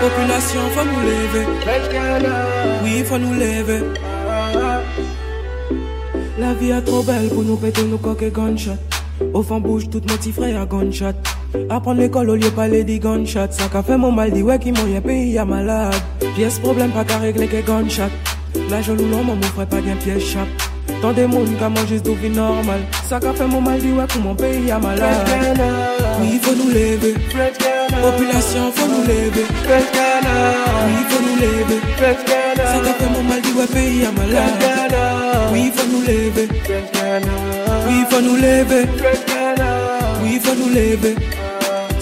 Population, faut nous lever. Oui, faut nous lever. La vie est trop belle pour nous péter nos coques et gunshot. Au fond bouge tout mon petit frère à gunshot. Apprendre l'école au lieu de parler des gunshots. Ça qu'a fait mon mal dit ouais qui m'ont y'a pays y'a malade. Pièce problème pas qu'à régler que gunshot. La jolie non, mon frère pas bien pièce chape. Tant des monde qu'à moi juste vie normal. Ça qu'a fait mon mal dit ouais pour mon pays y'a malade. Oui, il faut nous lever. Population, faut nous lever. Oui, il faut nous lever. Ça qu'a fait mon mal dit ouais pays y'a malade. Oui, il faut nous lever. Oui, il faut nous lever. Oui, il faut nous lever.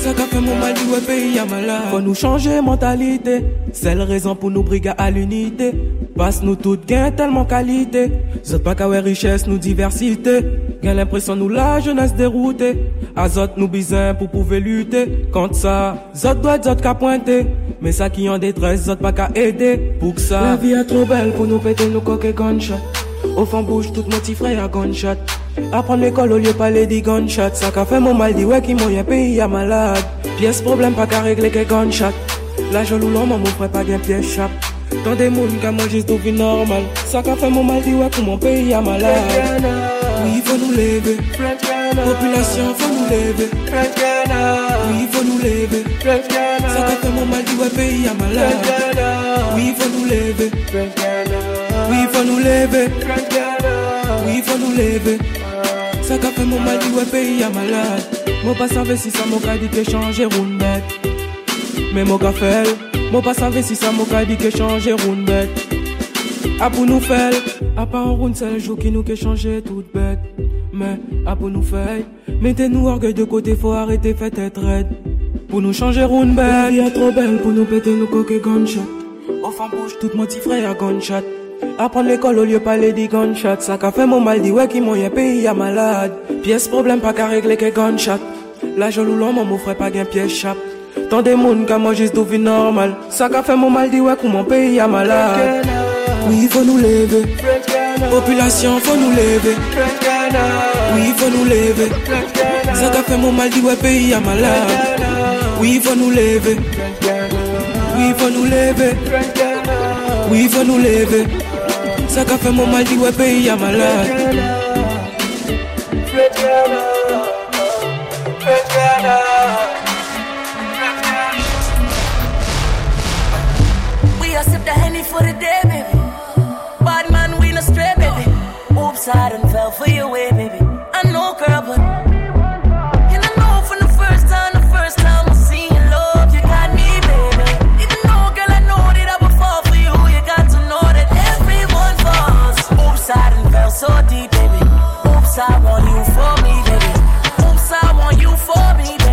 Ça qu'a fait mon mal ouais pays y'a malade. Faut nous changer mentalité. C'est la raison pour nous briguer à l'unité. Passe nous toutes gain tellement qualité. Zot pas qu'à richesse, nous diversité. Gain l'impression nous la jeunesse déroutée. Azot nous besoin pour pouvoir lutter. Contre ça, zot doit zot qu'à pointer. Mais ça qui en détresse, zot pas qu'à aider. Pour que ça, la vie est trop belle pour nous péter nos coques et gunshot. Au fond bouge tout mon petit frère à gunshot. Apprendre l'école au lieu de parler des gunshots. Ça qu'a fait mon mal dit ouais qui m'ont pays y'a malade. Pièce problème pas qu'à régler que gunshot. La jaloux l'homme mon frère pas bien pièce chape. Tant des monde qu'à moi juste vie normal. Ça qu'a fait mon mal dit ouais pour mon pays y'a malade. Oui, faut nous lever. Population, faut nous lever. Oui, faut nous lever. Ça qu'a fait mon mal dit ouais y'a malade. Oui, faut nous lever. Oui, faut nous lever. Oui, il faut nous lever. Ça qu'a fait mon mal dit ouais pays y'a malade. Moi pas savais si ça m'a dit que changer round bête. Mais mon gars fait, moi pas savais si ça m'a dit que changer round bête. A pour nous faire, à pas un round c'est le jour qui nous que changer toute bête. Mais à pour nous faire, mettez-nous orgueil de côté, faut arrêter, faites être raide. Pour nous changer. La vie est trop belle pour nous péter nos coques et gunshot. Au fond bouge tout mon petit frère à gunshot. Apprendre l'école au lieu parler des gunshots. Ça qu'a fait mon mal dit ouais qui m'ont pays y'a malade. Pièce problème pas qu'à régler que gunshot. La jaloux l'homme mon frère pas gain pièce chape. Tant des monde qu'à moi juste vie normal. Ça qu'a fait mon mal dit ouais pour mon pays y'a malade. Oui, faut nous lever. Population, faut nous lever. Oui, faut nous lever. Ça qu'a fait mon mal dit ouais pays y'a malade. Oui, faut nous lever. Oui, faut nous lever. Oui, faut nous lever. Ça qu'a mon mal dit ouais pays y'a malade. We a sip the henny for the day, baby. Bad man, we no stray, baby. Oops, I done fell for your way, baby. I know, girl, but. So deep, baby. Oops, I want you for me, baby. Oops, I want you for me, baby.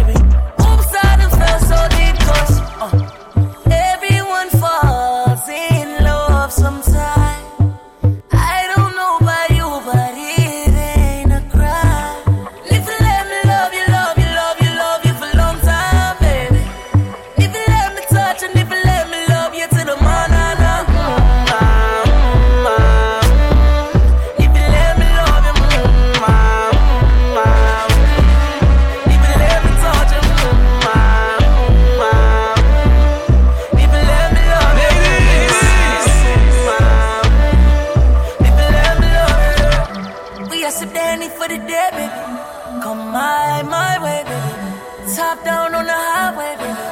Day, baby. Come my my way, baby. Top down on the highway, baby.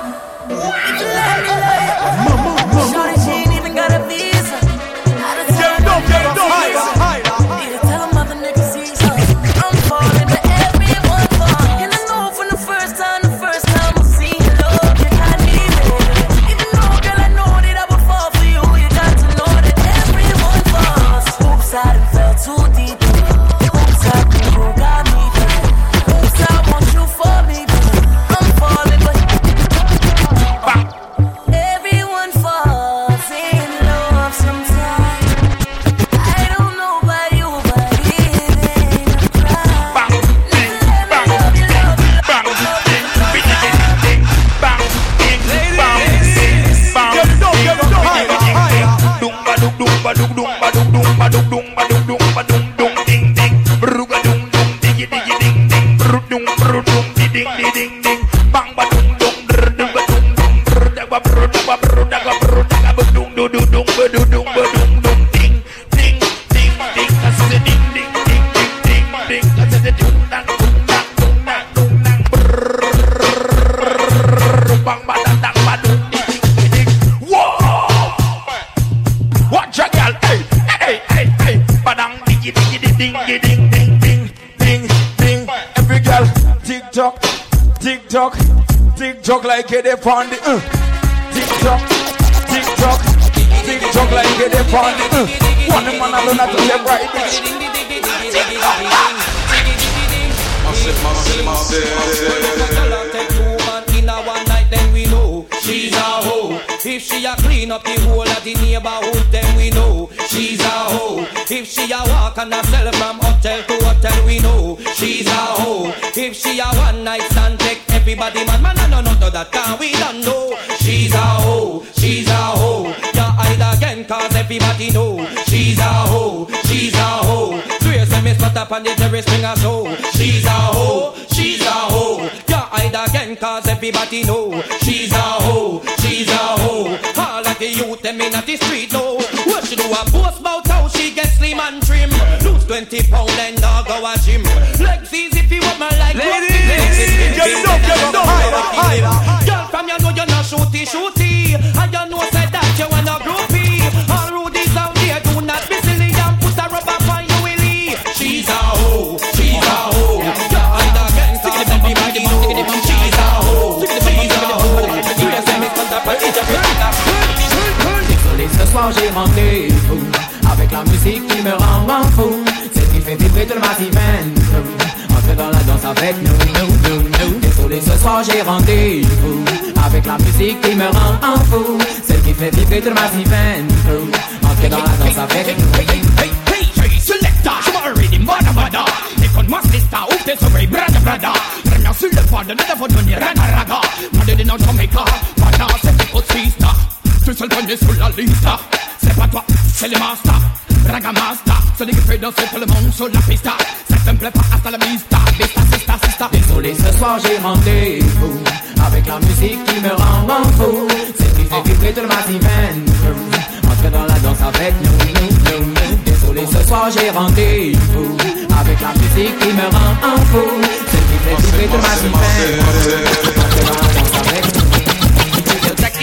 If you let me love it upon the uh. TikTok, TikTok, TikTok like it upon the uh. One man alone at the right Massive, massive, massive. In a one night, then we know she's a hoe. If she a clean up the whole of the neighborhood, then we know she's a hoe. If she a walk a sell from hotel to hotel, we know she's a hoe. If she a one night stand, take everybody man, man, no, no, no, that can we don't know. She's a hoe, she's a hoe. Yeah, hide again, cause everybody know she's a hoe, she's a hoe. Three me spot up on the terrace, bring a show. She's a hoe, she's a hoe. Yeah, hide again, cause everybody know she's a hoe, she's a hoe. All of the youth, them in the street know. What she do a post about how she gets slim and trim. Lose 20 pound and dog go a gym. Legs easy Ce j'ai rendez-vous Avec la musique qui me rend m'en fou. Celle qui fait vibrer tout le massif Entre dans la danse avec nous, nous, nous, nous. Désolé, ce soir j'ai rendez-vous. Avec la musique qui me rend en fou. Celle qui fait vibrer tout le massif Entre dans la danse avec nous Hey, hey, hey, selecta, je bada Écoute-moi, sister, ouvre tes oreilles, brada brada Reviens sur le pas de devant devenir raga raga Pas de Jamaica, bada, c'est du sister Tu seul premier sur la liste C'est pas toi, c'est le master Raga master, celui qui fait danser tout le monde sur la pista. Ça te plaît pas, hasta la vista. Vista, sista, sista Désolé, ce soir j'ai rendez-vous Avec la musique qui me rend m'en fou. Celle qui fait vibrer tout le massif Entre dans la danse avec nous, nous, nous, Désolé, ce soir j'ai rendez-vous Avec la musique qui me rend en fou. Celle qui fait vibrer tout le massif Entre dans la danse avec nous Jack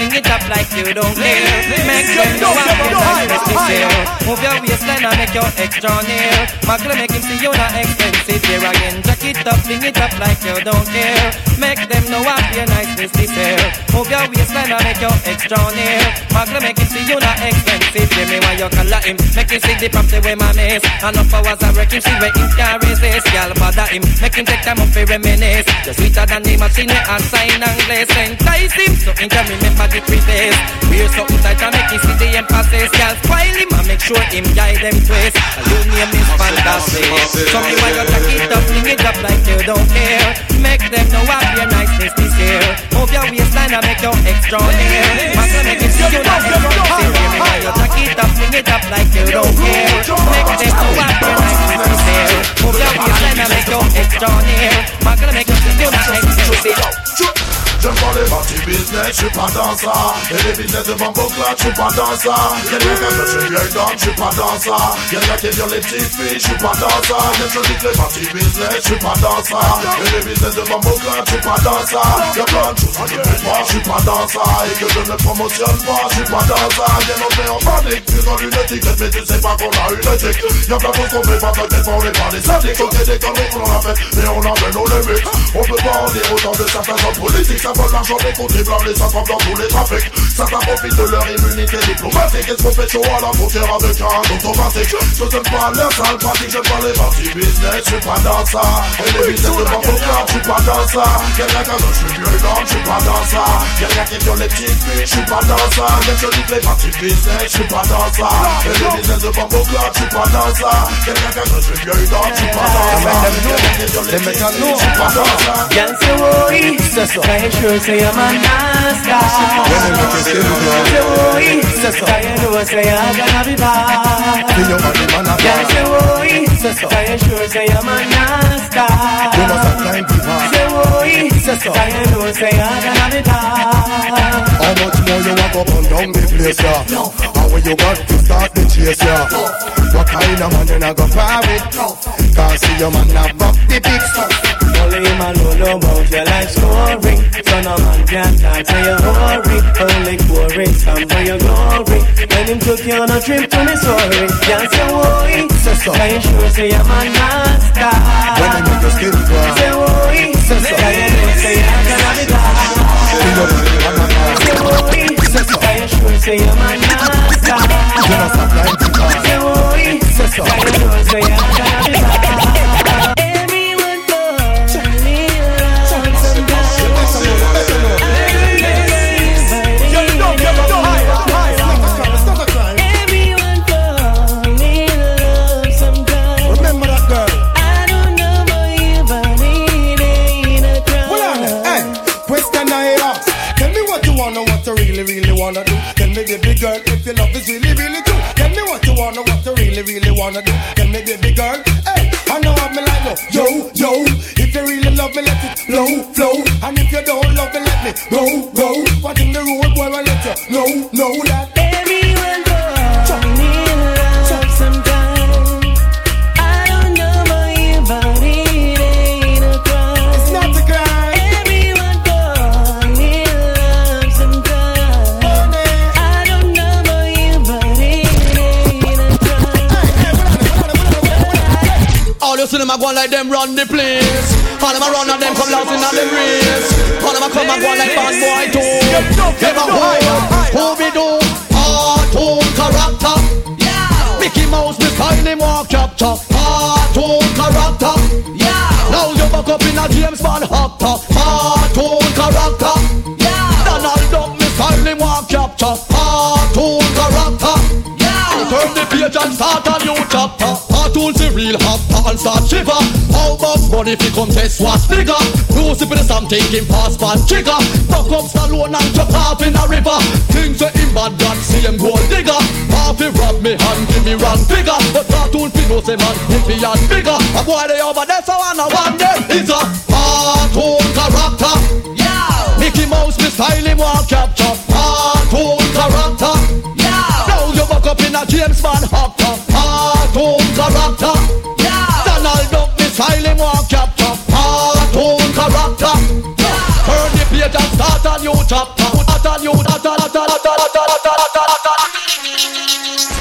it it up like you don't care. Make them know I'm your nice to share. Move your waistline and make your extra near. Magle make him see you not expensive here again. Jack it up, fling it up like you don't care. Make them know I'm your nice to share. Move your waistline and make your extra near. Magle make him see you not expensive. Give me why you color him. Make him see the property where my miss. Enough hours I wreck him, see where him can resist. Girl bother him, make him take time off to reminisce. You're sweeter than the machine eh, and sign and glaze. Entice him so he can remember the preface. Wear something tight and make him see the emphasis. Girl spoil him and make sure him guide them twist. And your name is fantastic. So me why you take it up, fling it up like you don't care. Make them know I'm your niceness this year. Move your waistline and make your extra near. Man, so make him see you not expensive. Me why you take it up, fling it up like you don't care. Make them know I'm your niceness this year. Move your waistline and make your extra near. Man, so make him see you not expensive. J'aime pas les parties business, j'suis pas dans ça Et les business de bambou là, j'suis pas dans ça Y'a des gars que je vieille dame, j'suis pas dans ça gars qui violent les petites filles, j'suis pas dans ça Même je dis que les parties business, j'suis pas dans ça Et les business de bambou là, j'suis pas dans ça Y'a plein de choses que je fais pas, j'suis pas dans ça Et que je ne promotionne pas, j'suis pas dans ça Bien on fait en panique, dans une étiquette Mais tu sais pas qu'on a une éthique Y'a plein de choses qu'on fait pas, peut-être on est pas des sadiques Ok des conneries qu'on en a fait, mais on en veut nos limites On peut pas en dire autant de certains hommes politiques Ça vole l'argent contribuables et ça frappe dans tous les trafics Certains profitent de leur immunité diplomatique Et se fait chaud à la frontière avec un automatique Je t'aime pas leur sale pratique, j'aime pas les parties business J'suis pas dans ça Et les business de banque j'suis pas dans ça Quelqu'un qui a j'suis vieux d'homme, j'suis pas dans ça Quelqu'un qui viole les petites filles, j'suis pas dans ça Même je dis que les parties business, j'suis pas dans ça Et les business de banque j'suis pas dans ça Quelqu'un qui a j'suis vieux d'homme, j'suis pas dans ça Quelqu'un qui viole les petites filles, j'suis pas dans ça so so I sure i'm gonna be you're gonna bad. Girl say worry, so so I sure say I'm a nasty. Say worry, so so I know say I'm gonna be. How much more you want up and down the place, yeah? And when you got to start the chase, yeah? What kind of man you not go far with? Cause see your man have up the big stuff. Only him alone know about your life story. So no man can talk to your worry. Only quarry some for your glory. When him took you on a trip to Missouri, can't say why. Can you sure se llama nada. Bueno, nuestro espiritual. Se voy, se cae se llama Navidad. Se voy, se cae se llama nada. Wanna do. Tell me, baby girl, hey, I know me like, no. Yo, yo, if you really love me, let it flow, flow. And if you don't love me, let me go, go. What in the road, boy, I let you know, know that. On. All you see them a go like them run the place. All them a run and them come last in the race. All them a come and go like bad boy too. Them a who, who we do? Cartoon character. Mickey Mouse, me style him walk chapter. Cartoon character. Now you back up in a James Bond actor. Cartoon character. Donald Duck, me style him walk chapter. Cartoon character. Turn the page and start a new chapter. Cartoon the real hopper and start shiver. How about money if you contest what's bigger? With the something in pass pan trigger. Fuck up Stallone and chop off in a river. Things are in bad God, see him gold digger. Half he rob me hand, give me run bigger. But cartoon fi know say man, if he and bigger. A boy they over there, so I know one day is a cartoon character. Yeah. Mickey Mouse, me style him walk capture. A James Bond actor. Cartoon character. Donald Duck, me style him walk capture. Cartoon character. Turn the page and start a new chapter. Start a new, start a, start a, start a, start a, start a, start a, start a.